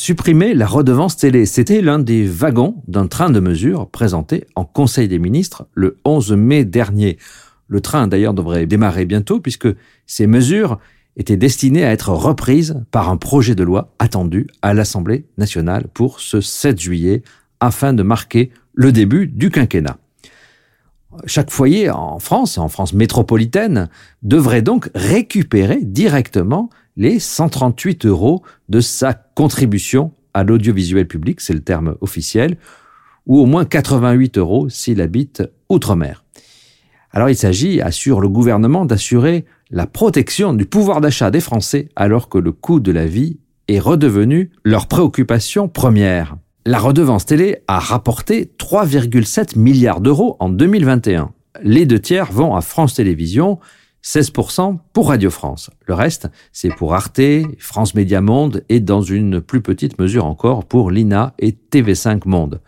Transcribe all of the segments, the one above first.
Supprimer la redevance télé, c'était l'un des wagons d'un train de mesures présenté en Conseil des ministres le 11 mai dernier. Le train d'ailleurs devrait démarrer bientôt puisque ces mesures était destinée à être reprise par un projet de loi attendu à l'Assemblée nationale pour ce 7 juillet afin de marquer le début du quinquennat. Chaque foyer en France, en France métropolitaine, devrait donc récupérer directement les 138 euros de sa contribution à l'audiovisuel public, c'est le terme officiel, ou au moins 88 euros s'il habite outre-mer. Alors il s'agit, assure le gouvernement, d'assurer la protection du pouvoir d'achat des Français alors que le coût de la vie est redevenu leur préoccupation première. La redevance télé a rapporté 3,7 milliards d'euros en 2021. Les deux tiers vont à France Télévisions, 16% pour Radio France. Le reste, c'est pour Arte, France Média Monde et dans une plus petite mesure encore pour l'INA et TV5 Monde.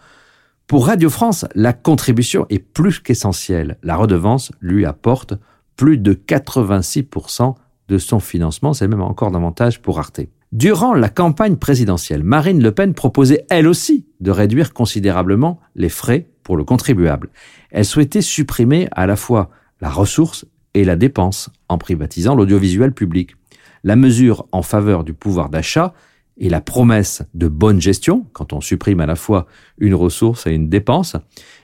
Pour Radio France, la contribution est plus qu'essentielle. La redevance lui apporte plus de 86% de son financement, c'est même encore davantage pour Arte. Durant la campagne présidentielle, Marine Le Pen proposait elle aussi de réduire considérablement les frais pour le contribuable. Elle souhaitait supprimer à la fois la ressource et la dépense en privatisant l'audiovisuel public. La mesure en faveur du pouvoir d'achat et la promesse de bonne gestion, quand on supprime à la fois une ressource et une dépense,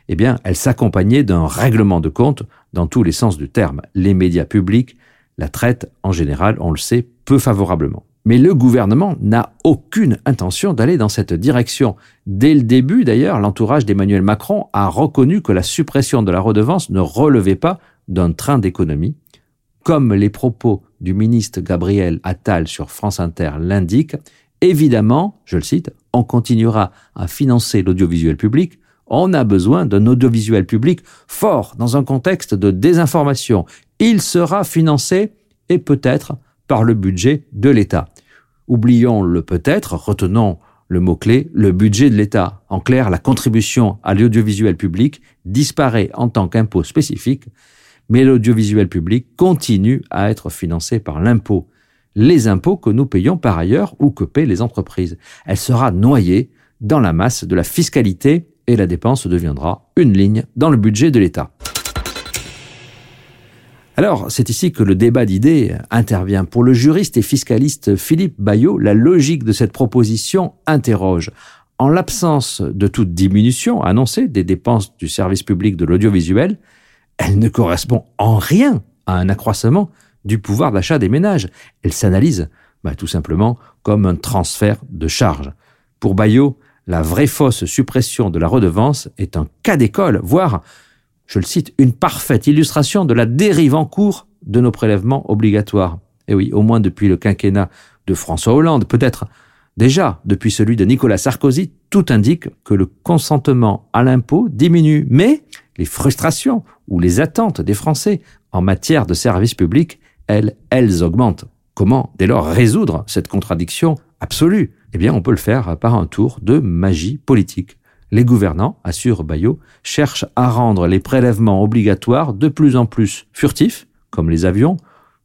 eh bien, elle s'accompagnait d'un règlement de compte dans tous les sens du terme. Les médias publics la traitent en général, on le sait, peu favorablement. Mais le gouvernement n'a aucune intention d'aller dans cette direction. Dès le début, d'ailleurs, l'entourage d'Emmanuel Macron a reconnu que la suppression de la redevance ne relevait pas d'un train d'économie, comme les propos du ministre Gabriel Attal sur France Inter l'indiquent. Évidemment, je le cite, on continuera à financer l'audiovisuel public on a besoin d'un audiovisuel public fort dans un contexte de désinformation. Il sera financé et peut-être par le budget de l'État. Oublions le peut-être, retenons le mot-clé, le budget de l'État. En clair, la contribution à l'audiovisuel public disparaît en tant qu'impôt spécifique, mais l'audiovisuel public continue à être financé par l'impôt. Les impôts que nous payons par ailleurs ou que paient les entreprises. Elle sera noyée dans la masse de la fiscalité et la dépense deviendra une ligne dans le budget de l'État. Alors, c'est ici que le débat d'idées intervient. Pour le juriste et fiscaliste Philippe Bayot, la logique de cette proposition interroge. En l'absence de toute diminution annoncée des dépenses du service public de l'audiovisuel, elle ne correspond en rien à un accroissement du pouvoir d'achat des ménages. Elle s'analyse bah, tout simplement comme un transfert de charges. Pour Bayot, la vraie fausse suppression de la redevance est un cas d'école, voire, je le cite, une parfaite illustration de la dérive en cours de nos prélèvements obligatoires. Et oui, au moins depuis le quinquennat de François Hollande, peut-être déjà depuis celui de Nicolas Sarkozy, tout indique que le consentement à l'impôt diminue, mais les frustrations ou les attentes des Français en matière de services publics, elles, elles augmentent. Comment dès lors résoudre cette contradiction absolue? Eh bien, on peut le faire par un tour de magie politique. Les gouvernants, assure Bayot, cherchent à rendre les prélèvements obligatoires de plus en plus furtifs, comme les avions,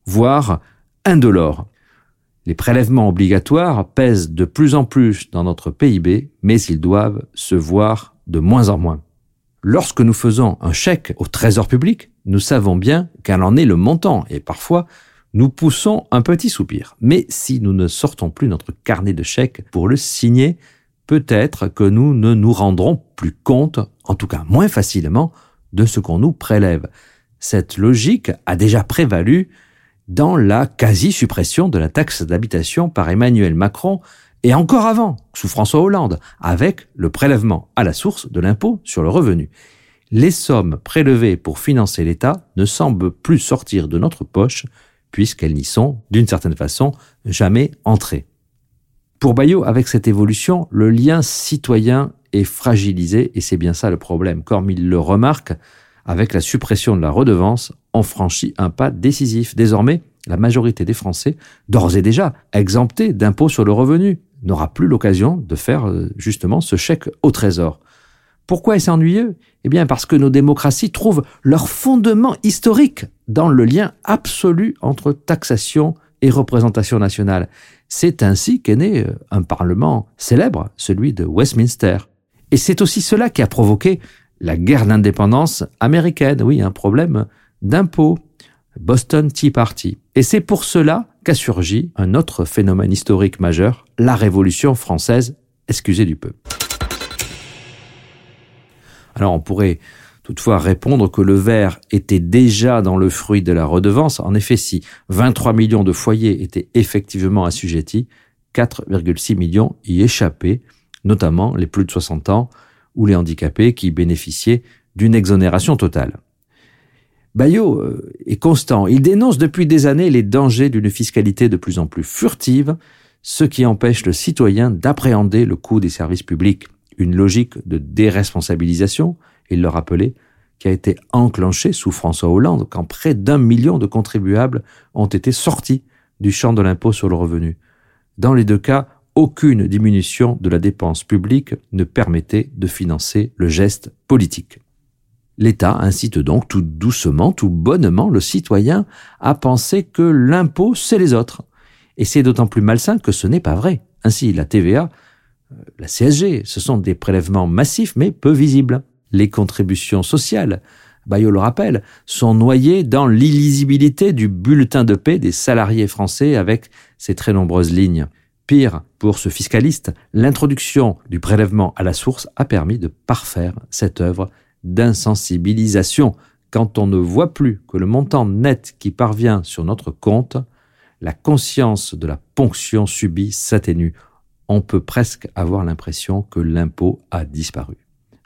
voire indolores. Les prélèvements obligatoires pèsent de plus en plus dans notre PIB, mais ils doivent se voir de moins en moins. Lorsque nous faisons un chèque au trésor public, nous savons bien quel en est le montant, et parfois nous poussons un petit soupir. Mais si nous ne sortons plus notre carnet de chèques pour le signer, peut-être que nous ne nous rendrons plus compte, en tout cas moins facilement, de ce qu'on nous prélève. Cette logique a déjà prévalu dans la quasi-suppression de la taxe d'habitation par Emmanuel Macron et encore avant, sous François Hollande, avec le prélèvement à la source de l'impôt sur le revenu. Les sommes prélevées pour financer l'État ne semblent plus sortir de notre poche, puisqu'elles n'y sont, d'une certaine façon, jamais entrées. Pour Bayot, avec cette évolution, le lien citoyen est fragilisé, et c'est bien ça le problème. Comme il le remarque, avec la suppression de la redevance, on franchit un pas décisif. Désormais, la majorité des Français, d'ores et déjà exemptés d'impôts sur le revenu, n'aura plus l'occasion de faire euh, justement ce chèque au trésor. Pourquoi est-ce ennuyeux? Eh bien parce que nos démocraties trouvent leur fondement historique dans le lien absolu entre taxation et représentation nationale. C'est ainsi qu'est né euh, un Parlement célèbre, celui de Westminster. Et c'est aussi cela qui a provoqué la guerre d'indépendance américaine, oui, un problème d'impôts. Boston Tea Party. Et c'est pour cela qu'a surgi un autre phénomène historique majeur, la Révolution française, excusez du peu. Alors on pourrait toutefois répondre que le verre était déjà dans le fruit de la redevance. En effet, si 23 millions de foyers étaient effectivement assujettis, 4,6 millions y échappaient, notamment les plus de 60 ans ou les handicapés qui bénéficiaient d'une exonération totale. Bayot euh, est constant. Il dénonce depuis des années les dangers d'une fiscalité de plus en plus furtive, ce qui empêche le citoyen d'appréhender le coût des services publics. Une logique de déresponsabilisation, il le rappelait, qui a été enclenchée sous François Hollande quand près d'un million de contribuables ont été sortis du champ de l'impôt sur le revenu. Dans les deux cas, aucune diminution de la dépense publique ne permettait de financer le geste politique. L'État incite donc tout doucement, tout bonnement le citoyen à penser que l'impôt, c'est les autres. Et c'est d'autant plus malsain que ce n'est pas vrai. Ainsi, la TVA, euh, la CSG, ce sont des prélèvements massifs mais peu visibles. Les contributions sociales, Bayot le rappelle, sont noyées dans l'illisibilité du bulletin de paix des salariés français avec ses très nombreuses lignes. Pire, pour ce fiscaliste, l'introduction du prélèvement à la source a permis de parfaire cette œuvre d'insensibilisation. Quand on ne voit plus que le montant net qui parvient sur notre compte, la conscience de la ponction subie s'atténue. On peut presque avoir l'impression que l'impôt a disparu.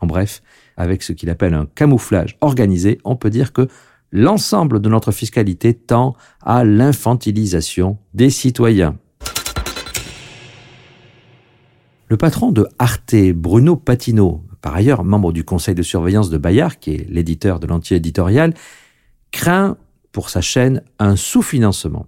En bref, avec ce qu'il appelle un camouflage organisé, on peut dire que l'ensemble de notre fiscalité tend à l'infantilisation des citoyens. Le patron de Arte, Bruno Patino, par ailleurs membre du conseil de surveillance de Bayard, qui est l'éditeur de l'anti-éditorial, craint pour sa chaîne un sous-financement.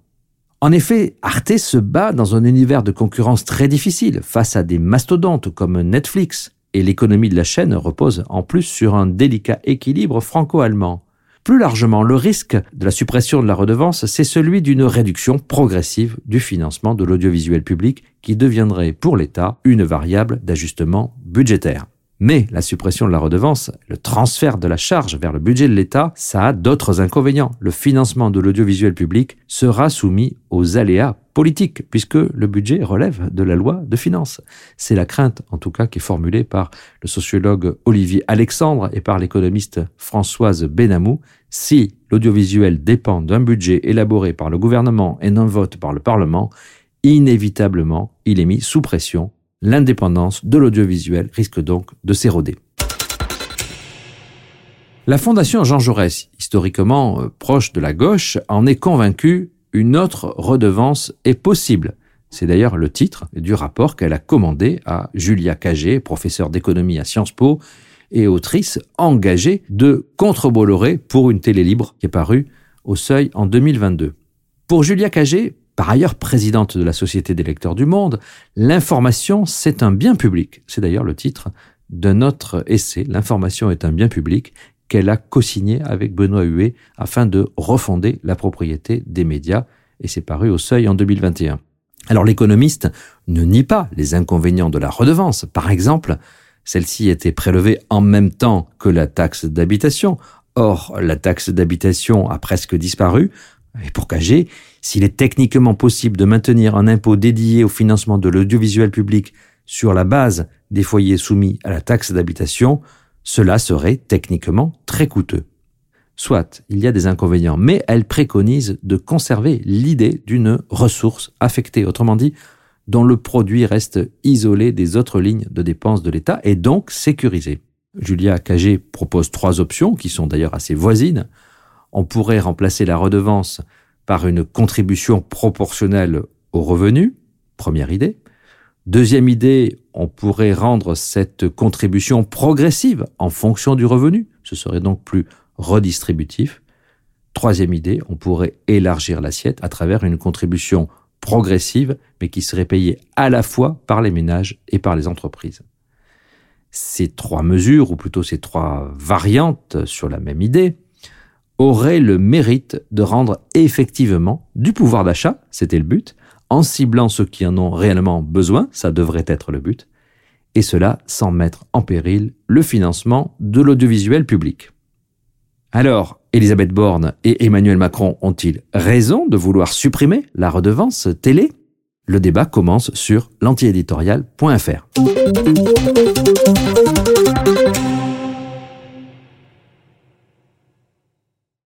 En effet, Arte se bat dans un univers de concurrence très difficile face à des mastodontes comme Netflix, et l'économie de la chaîne repose en plus sur un délicat équilibre franco-allemand. Plus largement, le risque de la suppression de la redevance, c'est celui d'une réduction progressive du financement de l'audiovisuel public qui deviendrait pour l'État une variable d'ajustement budgétaire. Mais la suppression de la redevance, le transfert de la charge vers le budget de l'État, ça a d'autres inconvénients. Le financement de l'audiovisuel public sera soumis aux aléas politiques, puisque le budget relève de la loi de finances. C'est la crainte, en tout cas, qui est formulée par le sociologue Olivier Alexandre et par l'économiste Françoise Benamou. Si l'audiovisuel dépend d'un budget élaboré par le gouvernement et d'un vote par le Parlement, inévitablement, il est mis sous pression l'indépendance de l'audiovisuel risque donc de s'éroder. La Fondation Jean Jaurès, historiquement euh, proche de la gauche, en est convaincue une autre redevance est possible. C'est d'ailleurs le titre du rapport qu'elle a commandé à Julia Cagé, professeure d'économie à Sciences Po et autrice engagée de Contre-Bolloré pour une télé libre qui est paru au seuil en 2022. Pour Julia Cagé, par ailleurs présidente de la Société des lecteurs du monde, l'information, c'est un bien public. C'est d'ailleurs le titre d'un autre essai, L'information est un bien public, qu'elle a co-signé avec Benoît Huet afin de refonder la propriété des médias, et c'est paru au seuil en 2021. Alors l'économiste ne nie pas les inconvénients de la redevance. Par exemple, celle-ci était prélevée en même temps que la taxe d'habitation. Or, la taxe d'habitation a presque disparu, et pour Cagé, s'il est techniquement possible de maintenir un impôt dédié au financement de l'audiovisuel public sur la base des foyers soumis à la taxe d'habitation, cela serait techniquement très coûteux. Soit, il y a des inconvénients, mais elle préconise de conserver l'idée d'une ressource affectée, autrement dit, dont le produit reste isolé des autres lignes de dépenses de l'État et donc sécurisé. Julia Cagé propose trois options qui sont d'ailleurs assez voisines on pourrait remplacer la redevance par une contribution proportionnelle aux revenus, première idée. Deuxième idée, on pourrait rendre cette contribution progressive en fonction du revenu. Ce serait donc plus redistributif. Troisième idée, on pourrait élargir l'assiette à travers une contribution progressive, mais qui serait payée à la fois par les ménages et par les entreprises. Ces trois mesures, ou plutôt ces trois variantes sur la même idée, auraient le mérite de rendre effectivement du pouvoir d'achat, c'était le but, en ciblant ceux qui en ont réellement besoin, ça devrait être le but, et cela sans mettre en péril le financement de l'audiovisuel public. Alors, Elisabeth Borne et Emmanuel Macron ont-ils raison de vouloir supprimer la redevance télé? Le débat commence sur l'antiéditorial.fr.